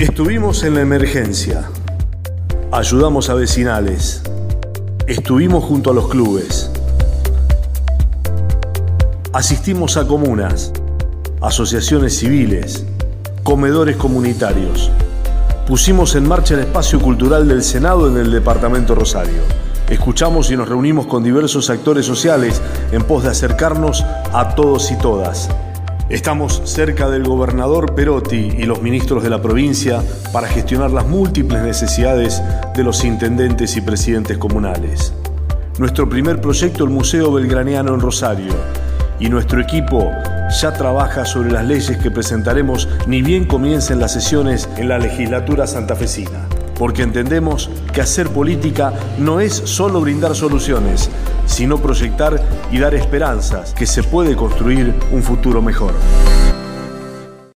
Estuvimos en la emergencia, ayudamos a vecinales, estuvimos junto a los clubes, asistimos a comunas, asociaciones civiles, comedores comunitarios. Pusimos en marcha el espacio cultural del Senado en el Departamento Rosario. Escuchamos y nos reunimos con diversos actores sociales en pos de acercarnos a todos y todas Estamos cerca del gobernador Perotti y los ministros de la provincia para gestionar las múltiples necesidades de los intendentes y presidentes comunales. Nuestro primer proyecto, el Museo Belgraniano en Rosario, y nuestro equipo ya trabaja sobre las leyes que presentaremos ni bien comiencen las sesiones en la legislatura santafesina, porque entendemos que hacer política no es solo brindar soluciones, sino proyectar y dar esperanzas que se puede construir un futuro mejor.